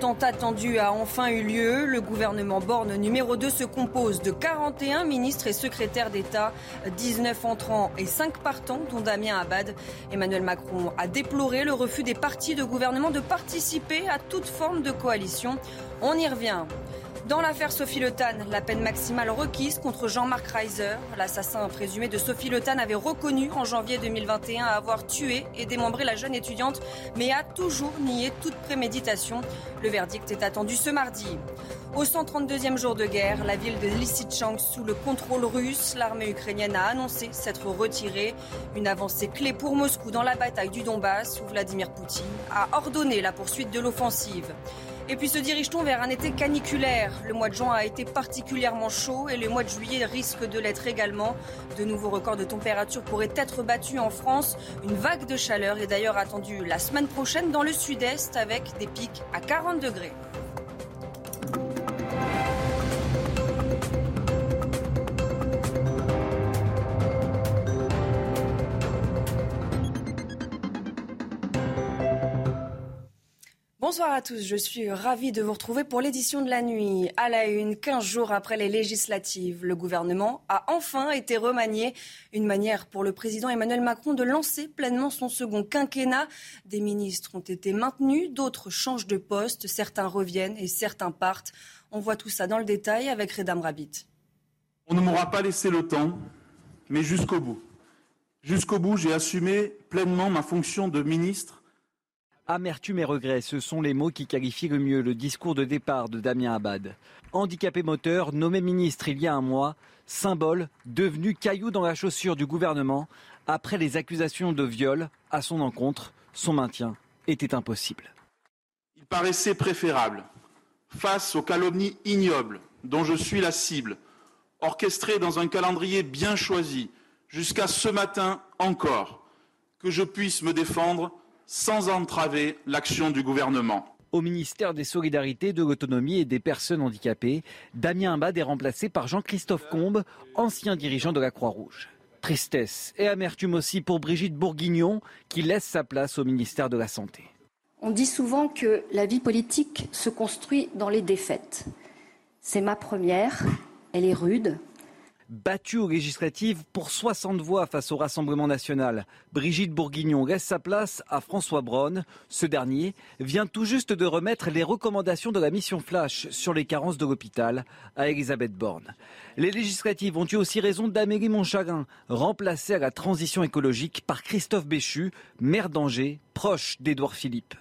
tant attendu a enfin eu lieu. Le gouvernement Borne numéro 2 se compose de 41 ministres et secrétaires d'État, 19 entrants et 5 partants, dont Damien Abad. Emmanuel Macron a déploré le refus des partis de gouvernement de participer à toute forme de coalition. On y revient. Dans l'affaire Sophie Le la peine maximale requise contre Jean-Marc Reiser, l'assassin présumé de Sophie Le avait reconnu en janvier 2021 avoir tué et démembré la jeune étudiante, mais a toujours nié toute préméditation. Le verdict est attendu ce mardi. Au 132e jour de guerre, la ville de Lysychansk sous le contrôle russe, l'armée ukrainienne a annoncé s'être retirée. Une avancée clé pour Moscou dans la bataille du Donbass où Vladimir Poutine a ordonné la poursuite de l'offensive. Et puis se dirige-t-on vers un été caniculaire Le mois de juin a été particulièrement chaud et le mois de juillet risque de l'être également. De nouveaux records de température pourraient être battus en France. Une vague de chaleur est d'ailleurs attendue la semaine prochaine dans le sud-est avec des pics à 40 degrés. Bonsoir à tous, je suis ravie de vous retrouver pour l'édition de la nuit. À la une, 15 jours après les législatives, le gouvernement a enfin été remanié. Une manière pour le président Emmanuel Macron de lancer pleinement son second quinquennat. Des ministres ont été maintenus, d'autres changent de poste, certains reviennent et certains partent. On voit tout ça dans le détail avec Redam Rabbit. On ne m'aura pas laissé le temps, mais jusqu'au bout. Jusqu'au bout, j'ai assumé pleinement ma fonction de ministre Amertume et regret, ce sont les mots qui qualifient le mieux le discours de départ de Damien Abad. Handicapé moteur, nommé ministre il y a un mois, symbole devenu caillou dans la chaussure du gouvernement, après les accusations de viol à son encontre, son maintien était impossible. Il paraissait préférable, face aux calomnies ignobles dont je suis la cible, orchestrées dans un calendrier bien choisi, jusqu'à ce matin encore, que je puisse me défendre sans entraver l'action du gouvernement. Au ministère des Solidarités, de l'Autonomie et des Personnes handicapées, Damien Abad est remplacé par Jean-Christophe Combe, ancien dirigeant de la Croix-Rouge. Tristesse et amertume aussi pour Brigitte Bourguignon, qui laisse sa place au ministère de la Santé. On dit souvent que la vie politique se construit dans les défaites. C'est ma première, elle est rude, battue aux législatives pour 60 voix face au Rassemblement national. Brigitte Bourguignon laisse sa place à François Braun. Ce dernier vient tout juste de remettre les recommandations de la mission Flash sur les carences de l'hôpital à Elisabeth Borne. Les législatives ont eu aussi raison d'Amélie Montcharin, remplacée à la transition écologique par Christophe Béchu, maire d'Angers, proche d'Édouard Philippe.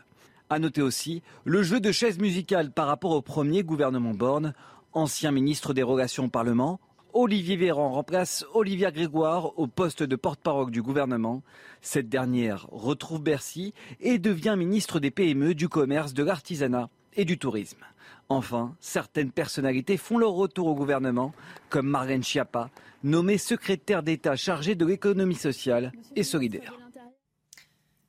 À noter aussi le jeu de chaises musicales par rapport au premier gouvernement Borne, ancien ministre des Relations au Parlement, Olivier Véran remplace Olivia Grégoire au poste de porte-parole du gouvernement. Cette dernière retrouve Bercy et devient ministre des PME, du commerce, de l'artisanat et du tourisme. Enfin, certaines personnalités font leur retour au gouvernement, comme Marlène Schiappa, nommée secrétaire d'État chargée de l'économie sociale et solidaire.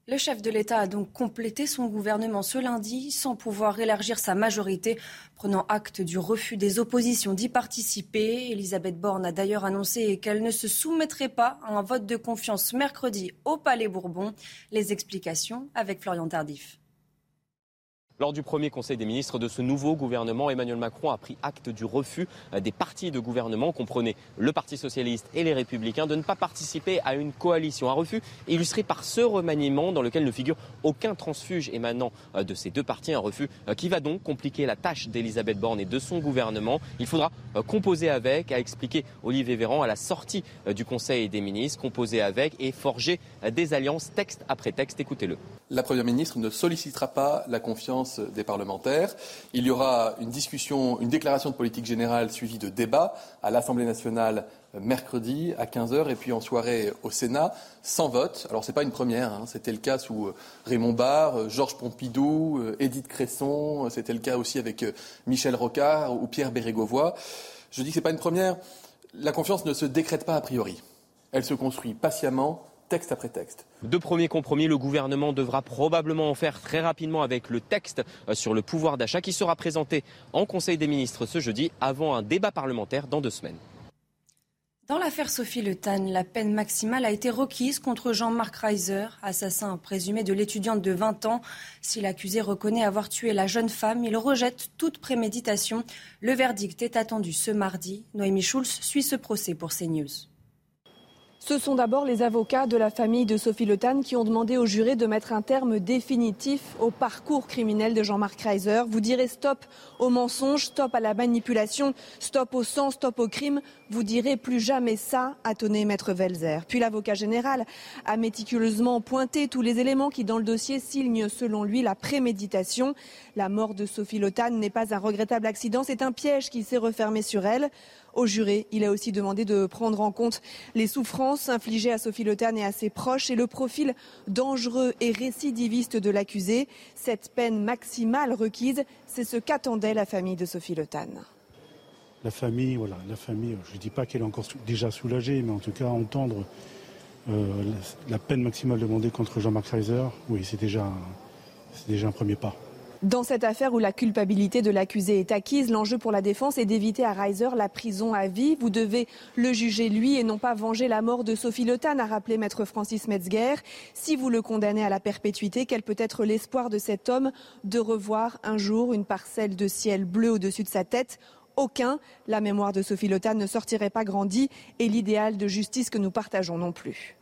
Le chef de l'État a donc complété son gouvernement ce lundi sans pouvoir élargir sa majorité, prenant acte du refus des oppositions d'y participer. Elisabeth Borne a d'ailleurs annoncé qu'elle ne se soumettrait pas à un vote de confiance mercredi au Palais Bourbon. Les explications avec Florian Tardif. Lors du premier Conseil des ministres de ce nouveau gouvernement, Emmanuel Macron a pris acte du refus euh, des partis de gouvernement, comprenez le Parti socialiste et les Républicains, de ne pas participer à une coalition. Un refus illustré par ce remaniement dans lequel ne figure aucun transfuge émanant euh, de ces deux partis. Un refus euh, qui va donc compliquer la tâche d'Elisabeth Borne et de son gouvernement. Il faudra composer avec, a expliqué Olivier Véran à la sortie du Conseil des ministres, composer avec et forger des alliances texte après texte. Écoutez-le. La Première ministre ne sollicitera pas la confiance des parlementaires. Il y aura une discussion, une déclaration de politique générale suivie de débats à l'Assemblée nationale mercredi à 15h et puis en soirée au Sénat sans vote. Alors c'est pas une première, hein. c'était le cas sous euh, Raymond Barre, euh, Georges Pompidou, euh, Édith Cresson, c'était le cas aussi avec Michel Rocard ou Pierre Bérégovoy. Je dis que c'est pas une première. La confiance ne se décrète pas a priori. Elle se construit patiemment texte après texte. De premiers compromis, le gouvernement devra probablement en faire très rapidement avec le texte sur le pouvoir d'achat qui sera présenté en Conseil des ministres ce jeudi avant un débat parlementaire dans deux semaines. Dans l'affaire Sophie Le Tan, la peine maximale a été requise contre Jean-Marc Reiser, assassin présumé de l'étudiante de 20 ans. Si l'accusé reconnaît avoir tué la jeune femme, il rejette toute préméditation. Le verdict est attendu ce mardi. Noémie Schulz suit ce procès pour CNews. Ce sont d'abord les avocats de la famille de Sophie Le Tan qui ont demandé au juré de mettre un terme définitif au parcours criminel de Jean-Marc Reiser. Vous direz stop au mensonge, stop à la manipulation, stop au sang, stop au crime. Vous direz plus jamais ça, a tonné Maître Welzer. Puis l'avocat général a méticuleusement pointé tous les éléments qui, dans le dossier, signent selon lui la préméditation. La mort de Sophie Le Tan n'est pas un regrettable accident, c'est un piège qui s'est refermé sur elle. Au juré, il a aussi demandé de prendre en compte les souffrances infligées à Sophie Le et à ses proches et le profil dangereux et récidiviste de l'accusé. Cette peine maximale requise, c'est ce qu'attendait la famille de Sophie Le La famille, voilà, la famille, je ne dis pas qu'elle est encore déjà soulagée, mais en tout cas entendre euh, la peine maximale demandée contre Jean-Marc Reiser, oui, c'est déjà un premier pas. Dans cette affaire où la culpabilité de l'accusé est acquise, l'enjeu pour la défense est d'éviter à Reiser la prison à vie. Vous devez le juger lui et non pas venger la mort de Sophie Le a rappelé maître Francis Metzger. Si vous le condamnez à la perpétuité, quel peut être l'espoir de cet homme de revoir un jour une parcelle de ciel bleu au-dessus de sa tête? Aucun. La mémoire de Sophie Le ne sortirait pas grandie et l'idéal de justice que nous partageons non plus.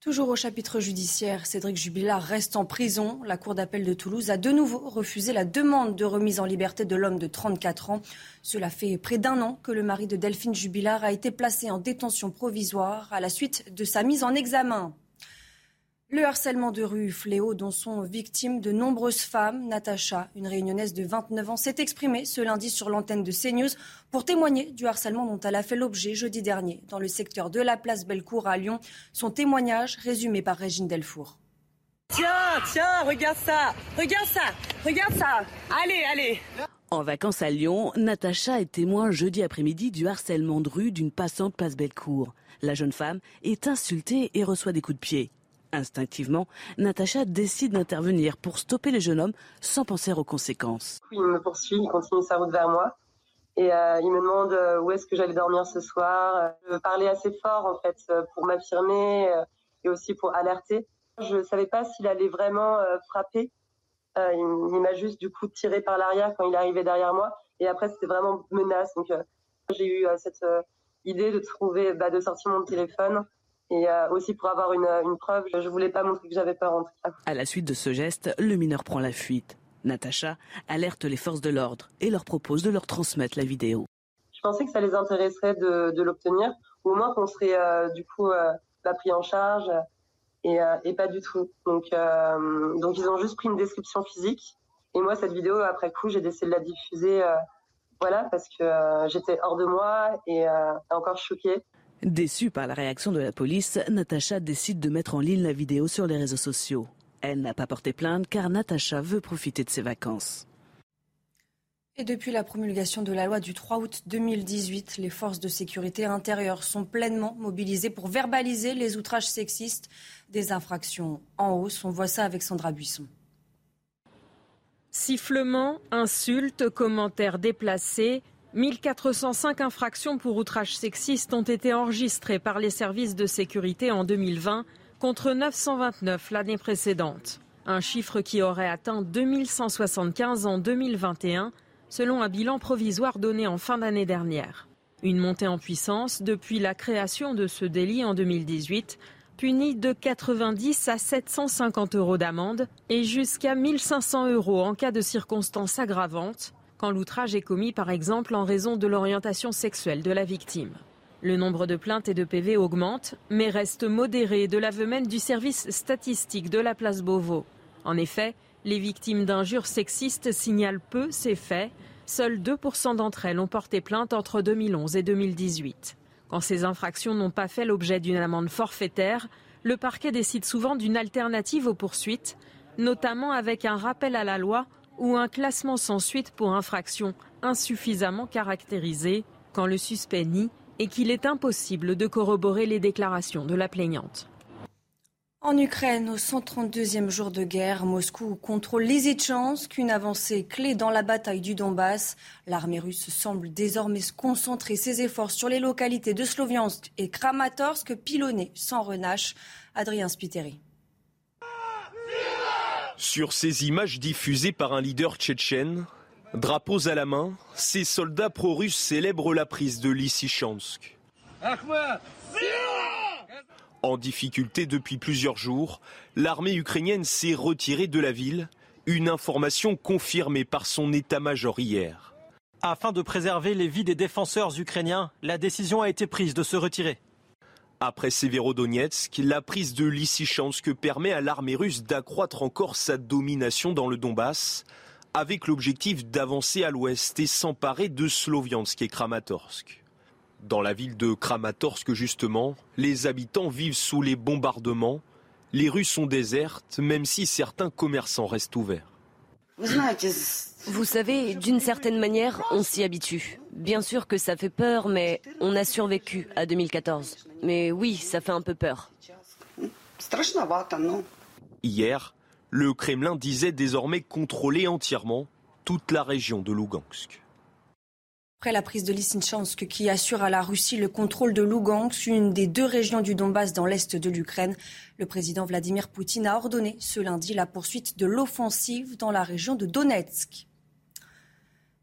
Toujours au chapitre judiciaire, Cédric Jubilard reste en prison. La Cour d'appel de Toulouse a de nouveau refusé la demande de remise en liberté de l'homme de 34 ans. Cela fait près d'un an que le mari de Delphine Jubilard a été placé en détention provisoire à la suite de sa mise en examen. Le harcèlement de rue, fléau dont sont victimes de nombreuses femmes. Natacha, une réunionnaise de 29 ans, s'est exprimée ce lundi sur l'antenne de CNews pour témoigner du harcèlement dont elle a fait l'objet jeudi dernier dans le secteur de la place Bellecour à Lyon. Son témoignage résumé par Régine Delfour. Tiens, tiens, regarde ça, regarde ça, regarde ça. Allez, allez. En vacances à Lyon, Natacha est témoin jeudi après-midi du harcèlement de rue d'une passante place Bellecour. La jeune femme est insultée et reçoit des coups de pied. Instinctivement, Natacha décide d'intervenir pour stopper le jeune homme sans penser aux conséquences. Il me poursuit, il continue sa route vers moi. Et euh, il me demande euh, où est-ce que j'allais dormir ce soir. Je parlais assez fort en fait euh, pour m'affirmer et aussi pour alerter. Je ne savais pas s'il allait vraiment frapper. il, m'a juste du coup tiré par l'arrière quand il arrivait derrière moi. Et après c'était vraiment menace. Donc j'ai eu cette idée de trouver, bah, de sortir mon téléphone et euh, aussi pour avoir une, preuve. Je voulais pas montrer que j'avais peur en tout cas. À la suite de ce geste, le mineur prend la fuite. Natacha alerte les forces de l'ordre et leur propose de leur transmettre la vidéo. Je pensais que ça les intéresserait de, l'obtenir, ou au moins qu'on serait euh, du coup euh, pas pris en charge, et, pas du tout. Donc, donc ils ont juste pris une description physique. Et moi, cette vidéo, après coup, j'ai décidé de la diffuser, voilà, parce que j'étais hors de moi et encore choquée. Déçue par la réaction de la police, Natacha décide de mettre en ligne la vidéo sur les réseaux sociaux. Elle n'a pas porté plainte car Natacha veut profiter de ses vacances. Et depuis la promulgation de la loi du 3 août 2018, les forces de sécurité intérieure sont pleinement mobilisées pour verbaliser les outrages sexistes des infractions en hausse. On voit ça avec Sandra Buisson. Sifflements, insultes, commentaires déplacés, 1405 infractions pour outrage sexiste ont été enregistrées par les services de sécurité en 2020 contre 929 l'année précédente. Un chiffre qui aurait atteint 2175 en 2021 selon un bilan provisoire donné en fin d'année dernière. Une montée en puissance depuis la création de ce délit en 2018 puni de 90 à 750 euros d'amende et jusqu'à 1500 euros en cas de circonstances aggravantes quand l'outrage est commis par exemple en raison de l'orientation sexuelle de la victime. Le nombre de plaintes et de PV augmente, mais reste modéré de l'aveu même du service statistique de la place Beauvau. En effet, Les victimes d'injures sexistes signalent peu ces faits. Seuls 2% d'entre elles ont porté plainte entre 2011 et 2018. Quand ces infractions n'ont pas fait l'objet d'une amende forfaitaire, le parquet décide souvent d'une alternative aux poursuites, notamment avec un rappel à la loi ou un classement sans suite pour infraction insuffisamment caractérisée quand le suspect nie et qu'il est impossible de corroborer les déclarations de la plaignante. En Ukraine, au 132e jour de guerre, Moscou contrôle Lysychansk, une avancée clé dans la bataille du Donbass. L'armée russe semble désormais concentrer ses efforts sur les localités de Sloviansk et Kramatorsk, pilonnées sans renache. Adrien Spiteri. Sur ces images diffusées par un leader tchétchène, drapeaux à la main, ces soldats pro-russes célèbrent la prise de Lysychansk. En difficulté depuis plusieurs jours, l'armée ukrainienne s'est retirée de la ville, une information confirmée par son état-major hier. Afin de préserver les vies des défenseurs ukrainiens, la décision a été prise de se retirer. Après Severodonetsk, la prise de Lysychansk permet à l'armée russe d'accroître encore sa domination dans le Donbass, avec l'objectif d'avancer à l'ouest et s'emparer de Sloviansk et Kramatorsk. Dans la ville de Kramatorsk, justement, les habitants vivent sous les bombardements. Les rues sont désertes, même si certains commerçants restent ouverts. Vous savez, d'une certaine manière, on s'y habitue. Bien sûr que ça fait peur, mais on a survécu à 2014. Mais oui, ça fait un peu peur. Hier, le Kremlin disait désormais contrôler entièrement toute la région de Lugansk. Après la prise de Lysychansk qui assure à la Russie le contrôle de Lugansk, une des deux régions du Donbass dans l'est de l'Ukraine, le président Vladimir Poutine a ordonné ce lundi la poursuite de l'offensive dans la région de Donetsk.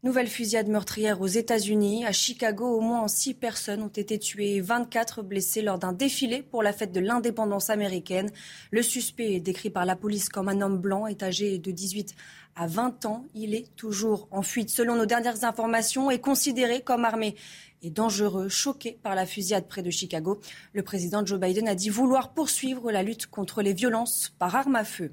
Nouvelle fusillade meurtrière aux États-Unis. À Chicago, au moins six personnes ont été tuées et 24 blessées lors d'un défilé pour la fête de l'indépendance américaine. Le suspect, décrit par la police comme un homme blanc, est âgé de 18 à 20 ans. Il est toujours en fuite. Selon nos dernières informations, est considéré comme armé et dangereux, choqué par la fusillade près de Chicago. Le président Joe Biden a dit vouloir poursuivre la lutte contre les violences par arme à feu.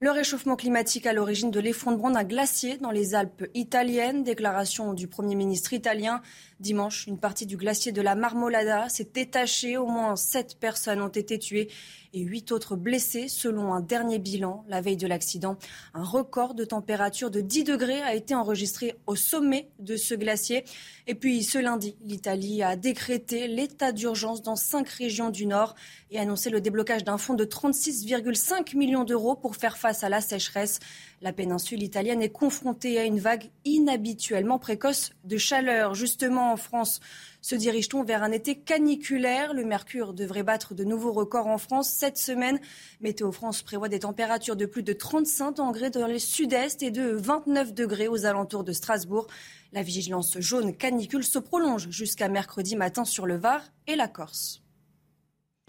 Le réchauffement climatique à l'origine de l'effondrement d'un glacier dans les Alpes italiennes. Déclaration du Premier ministre italien. Dimanche, une partie du glacier de la Marmolada s'est détachée. Au moins sept personnes ont été tuées et huit autres blessés selon un dernier bilan la veille de l'accident. Un record de température de 10 degrés a été enregistré au sommet de ce glacier. Et puis ce lundi, l'Italie a décrété l'état d'urgence dans cinq régions du Nord et annoncé le déblocage d'un fonds de 36,5 millions d'euros pour faire face à la sécheresse. La péninsule italienne est confrontée à une vague inhabituellement précoce de chaleur. Justement, en France, se dirige-t-on vers un été caniculaire? Le mercure devrait battre de nouveaux records en France cette semaine. Météo France prévoit des températures de plus de 35 degrés dans le sud-est et de 29 degrés aux alentours de Strasbourg. La vigilance jaune canicule se prolonge jusqu'à mercredi matin sur le Var et la Corse.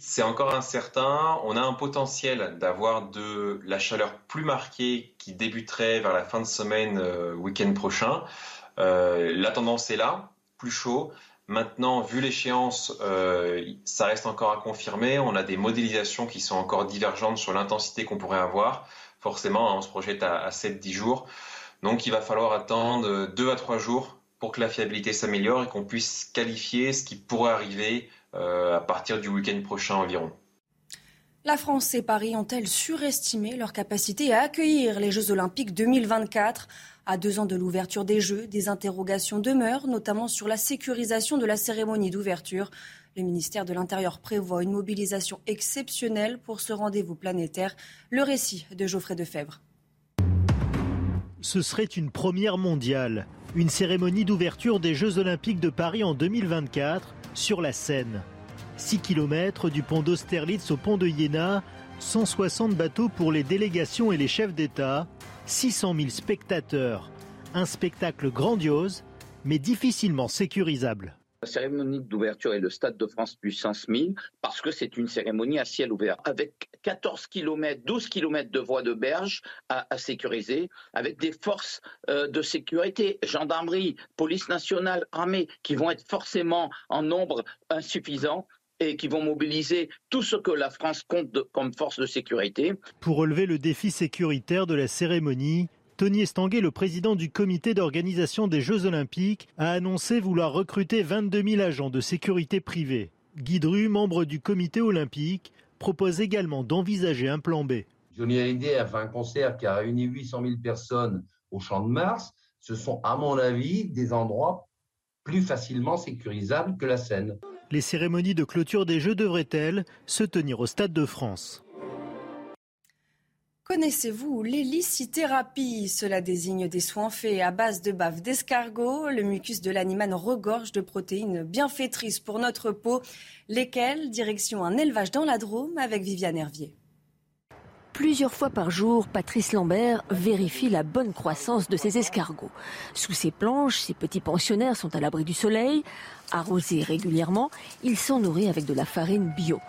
C'est encore incertain. On a un potentiel d'avoir de la chaleur plus marquée qui débuterait vers la fin de semaine, euh, week-end prochain. Euh, la tendance est là, plus chaud. Maintenant, vu l'échéance, euh, ça reste encore à confirmer. On a des modélisations qui sont encore divergentes sur l'intensité qu'on pourrait avoir. Forcément, hein, on se projette à, 7-10 jours. Donc, il va falloir attendre 2 à 3 jours pour que la fiabilité s'améliore et qu'on puisse qualifier ce qui pourrait arriver euh, à partir du week-end prochain environ. La France et Paris ont-elles surestimé leur capacité à accueillir les Jeux Olympiques 2024 À deux ans de l'ouverture des Jeux, des interrogations demeurent, notamment sur la sécurisation de la cérémonie d'ouverture. Le ministère de l'Intérieur prévoit une mobilisation exceptionnelle pour ce rendez-vous planétaire. Le récit de Geoffrey Defebvre. Ce serait une première mondiale, une cérémonie d'ouverture des Jeux Olympiques de Paris en 2024 sur la Seine. 6 km du pont d'Austerlitz au pont de Iéna, 160 bateaux pour les délégations et les chefs d'État, 600 000 spectateurs. Un spectacle grandiose, mais difficilement sécurisable. La cérémonie d'ouverture est le Stade de France puissance 1000 parce que c'est une cérémonie à ciel ouvert avec 14 km, 12 km de voies de berge à, sécuriser, avec des forces euh, de sécurité, gendarmerie, police nationale, armée, qui vont être forcément en nombre insuffisant et qui vont mobiliser tout ce que la France compte comme force de sécurité. Pour relever le défi sécuritaire de la cérémonie, Tony Estanguet, le président du comité d'organisation des Jeux Olympiques, a annoncé vouloir recruter 22 000 agents de sécurité privés. Guy Dru, membre du comité olympique, propose également d'envisager un plan B. Johnny Hallyday a fait un concert qui a réuni 800 000 personnes au Champ de Mars. Ce sont, à mon avis, des endroits plus facilement sécurisables que la Seine. Les cérémonies de clôture des Jeux devraient-elles se tenir au Stade de France Connaissez-vous l'hélicithérapie? Cela désigne des soins faits à base de bave d'escargot. Le mucus de l'animal regorge de protéines bienfaitrices pour notre peau, lesquelles? Direction un élevage dans la Drôme avec Viviane Hervier. Plusieurs fois par jour, Patrice Lambert vérifie la bonne croissance de ses escargots. Sous ses planches, ces petits pensionnaires sont à l'abri du soleil. Arrosés régulièrement, ils sont nourris avec de la farine bio.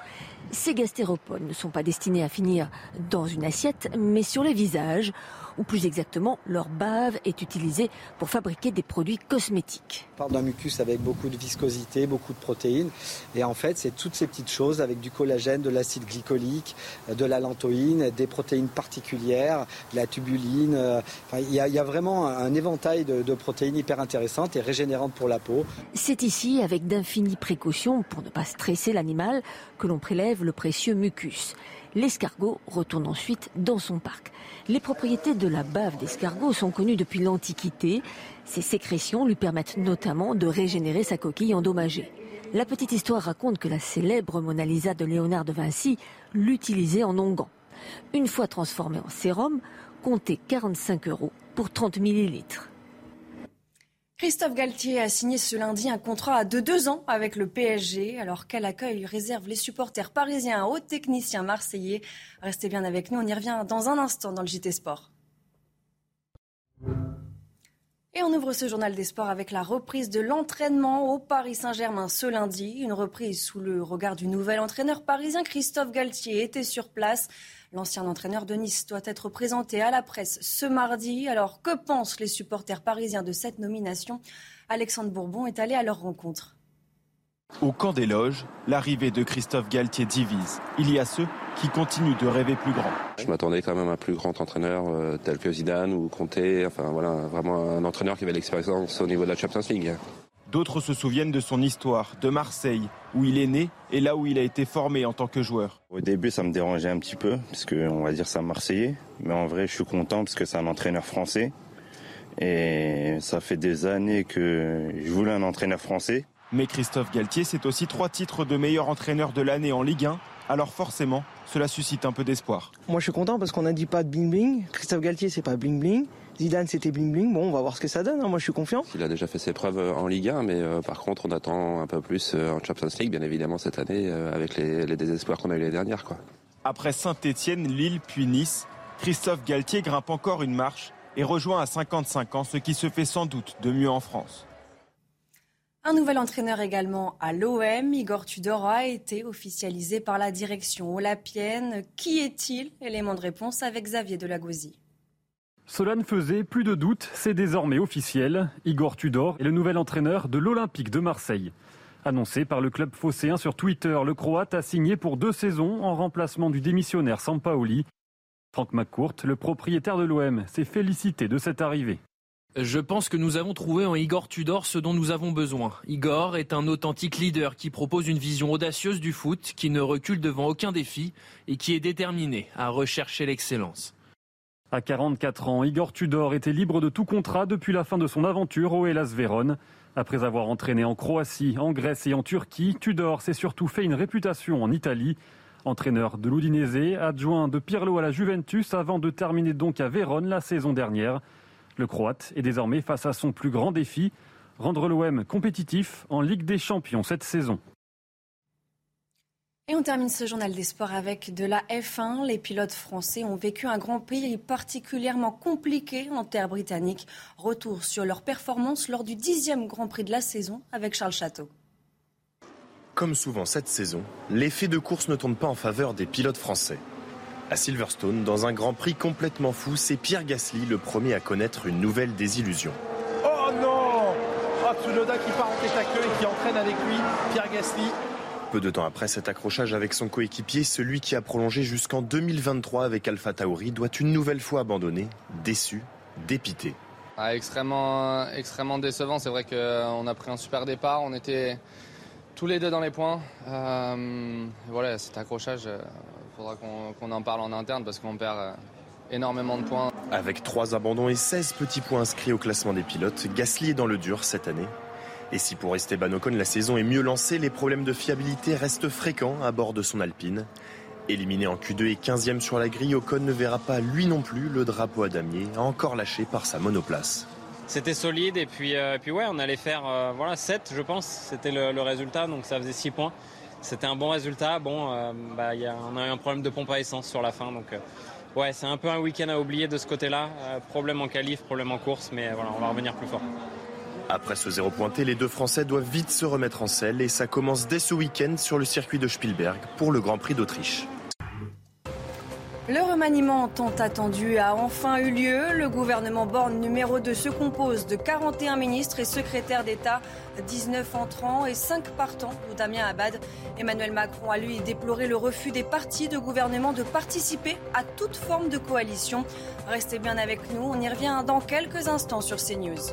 Ces gastéropodes ne sont pas destinés à finir dans une assiette, mais sur les visages, ou plus exactement, leur bave est utilisée pour fabriquer des produits cosmétiques. On parle d'un mucus avec beaucoup de viscosité, beaucoup de protéines. Et en fait, c'est toutes ces petites choses avec du collagène, de l'acide glycolique, de la lantoïne, des protéines particulières, la tubuline. Euh, il y, a vraiment un éventail de, de protéines hyper intéressantes et régénérantes pour la peau. C'est ici, avec d'infinies précautions pour ne pas stresser l'animal, que l'on prélève le précieux mucus. L'escargot retourne ensuite dans son parc. Les propriétés de la bave d'escargot sont connues depuis l'Antiquité. Ses sécrétions lui permettent notamment de régénérer sa coquille endommagée. La petite histoire raconte que la célèbre Mona Lisa de Léonard de Vinci l'utilisait en onguent. Une fois transformée en sérum, comptez 45 euros pour 30 millilitres. Christophe Galtier a signé ce lundi un contrat de deux ans avec le PSG, alors quel accueil réserve les supporters parisiens aux techniciens marseillais? Restez bien avec nous, on y revient dans un instant dans le JT Sport. Et on ouvre ce journal des sports avec la reprise de l'entraînement au Paris Saint-Germain ce lundi. Une reprise sous le regard du nouvel entraîneur parisien Christophe Galtier était sur place. L'ancien entraîneur de Nice doit être présenté à la presse ce mardi. Alors que pensent les supporters parisiens de cette nomination? Alexandre Bourbon est allé à leur rencontre. Au camp des loges, l'arrivée de Christophe Galtier divise. Il y a ceux qui continuent de rêver plus grand. Je m'attendais quand même à un plus grand entraîneur euh, tel que Zidane ou Conte, enfin voilà, vraiment un entraîneur qui avait l'expérience au niveau de la Champions League. D'autres se souviennent de son histoire, de Marseille, où il est né et là où il a été formé en tant que joueur. Au début, ça me dérangeait un petit peu, parce qu'on va dire ça Marseillais. Mais en vrai, je suis content parce que c'est un entraîneur français. Et ça fait des années que je voulais un entraîneur français. Mais Christophe Galtier, c'est aussi trois titres de meilleur entraîneur de l'année en Ligue 1. Alors forcément, cela suscite un peu d'espoir. Moi, je suis content parce qu'on n'a dit pas de bling bling. Christophe Galtier, c'est pas bling bling. Zidane, c'était bling bling. Bon, on va voir ce que ça donne. Hein. Moi, je suis confiant. Il a déjà fait ses preuves en Ligue 1, mais euh, par contre, on attend un peu plus euh, en Champions League, bien évidemment, cette année, euh, avec les, les désespoirs qu'on a eu l'année dernière. Quoi. Après Saint-Etienne, Lille, puis Nice, Christophe Galtier grimpe encore une marche et rejoint à 55 ans ce qui se fait sans doute de mieux en France. Un nouvel entraîneur également à l'OM, Igor Tudor, a été officialisé par la direction olapienne. Qui est-il? Élément de réponse avec Xavier Delagosie. Cela ne faisait plus de doute, c'est désormais officiel. Igor Tudor est le nouvel entraîneur de l'Olympique de Marseille. Annoncé par le club phocéen sur Twitter, le Croate a signé pour deux saisons en remplacement du démissionnaire Sampaoli. Franck McCourt, le propriétaire de l'OM, s'est félicité de cette arrivée. Je pense que nous avons trouvé en Igor Tudor ce dont nous avons besoin. Igor est un authentique leader qui propose une vision audacieuse du foot, qui ne recule devant aucun défi et qui est déterminé à rechercher l'excellence. À 44 ans, Igor Tudor était libre de tout contrat depuis la fin de son aventure au Hellas Vérone. Après avoir entraîné en Croatie, en Grèce et en Turquie, Tudor s'est surtout fait une réputation en Italie. Entraîneur de l'Udinese, adjoint de Pirlo à la Juventus avant de terminer donc à Vérone la saison dernière. Le Croate est désormais face à son plus grand défi, rendre l'OM compétitif en Ligue des Champions cette saison. Et on termine ce journal des sports avec de la F1. Les pilotes français ont vécu un Grand Prix particulièrement compliqué en terre britannique. Retour sur leur performance lors du dixième Grand Prix de la saison avec Charles Château. Comme souvent cette saison, l'effet de course ne tourne pas en faveur des pilotes français. À Silverstone, dans un Grand Prix complètement fou, c'est Pierre Gasly le premier à connaître une nouvelle désillusion. Oh non Ah, Tsunoda qui part en tête à queue et qui entraîne avec lui Pierre Gasly Peu de temps après cet accrochage avec son coéquipier, celui qui a prolongé jusqu'en 2023 avec Alpha Tauri doit une nouvelle fois abandonner, déçu, dépité. Ah, extrêmement, extrêmement décevant. C'est vrai qu'on a pris un super départ. On était tous les deux dans les points. Euh, voilà, cet accrochage, il euh, faudra qu'on en parle en interne parce qu'on perd euh, énormément de points. Avec trois abandons et 16 petits points inscrits au classement des pilotes, Gasly est dans le dur cette année. Et si pour Esteban Ocon la saison est mieux lancée, les problèmes de fiabilité restent fréquents à bord de son Alpine. Éliminé en Q2 et 15e sur la grille, Ocon ne verra pas lui non plus le drapeau à damier, encore lâché par sa monoplace. C'était solide et puis, euh, puis ouais, on allait faire euh, voilà, 7 je pense, c'était le, résultat, donc ça faisait 6 points. C'était un bon résultat. Bon, euh, bah, on a eu un problème de pompe à essence sur la fin, donc ouais, c'est un peu un week-end à oublier de ce côté-là. problème en qualif, problème en course, mais voilà, on va revenir plus fort. Après ce zéro pointé, les deux Français doivent vite se remettre en selle et ça commence dès ce week-end sur le circuit de Spielberg pour le Grand Prix d'Autriche. Le remaniement tant attendu a enfin eu lieu. Le gouvernement Borne numéro 2 se compose de 41 ministres et secrétaires d'État, 19 entrants et 5 partants, dont Damien Abad. Emmanuel Macron a lui déploré le refus des partis de gouvernement de participer à toute forme de coalition. Restez bien avec nous, on y revient dans quelques instants sur CNews.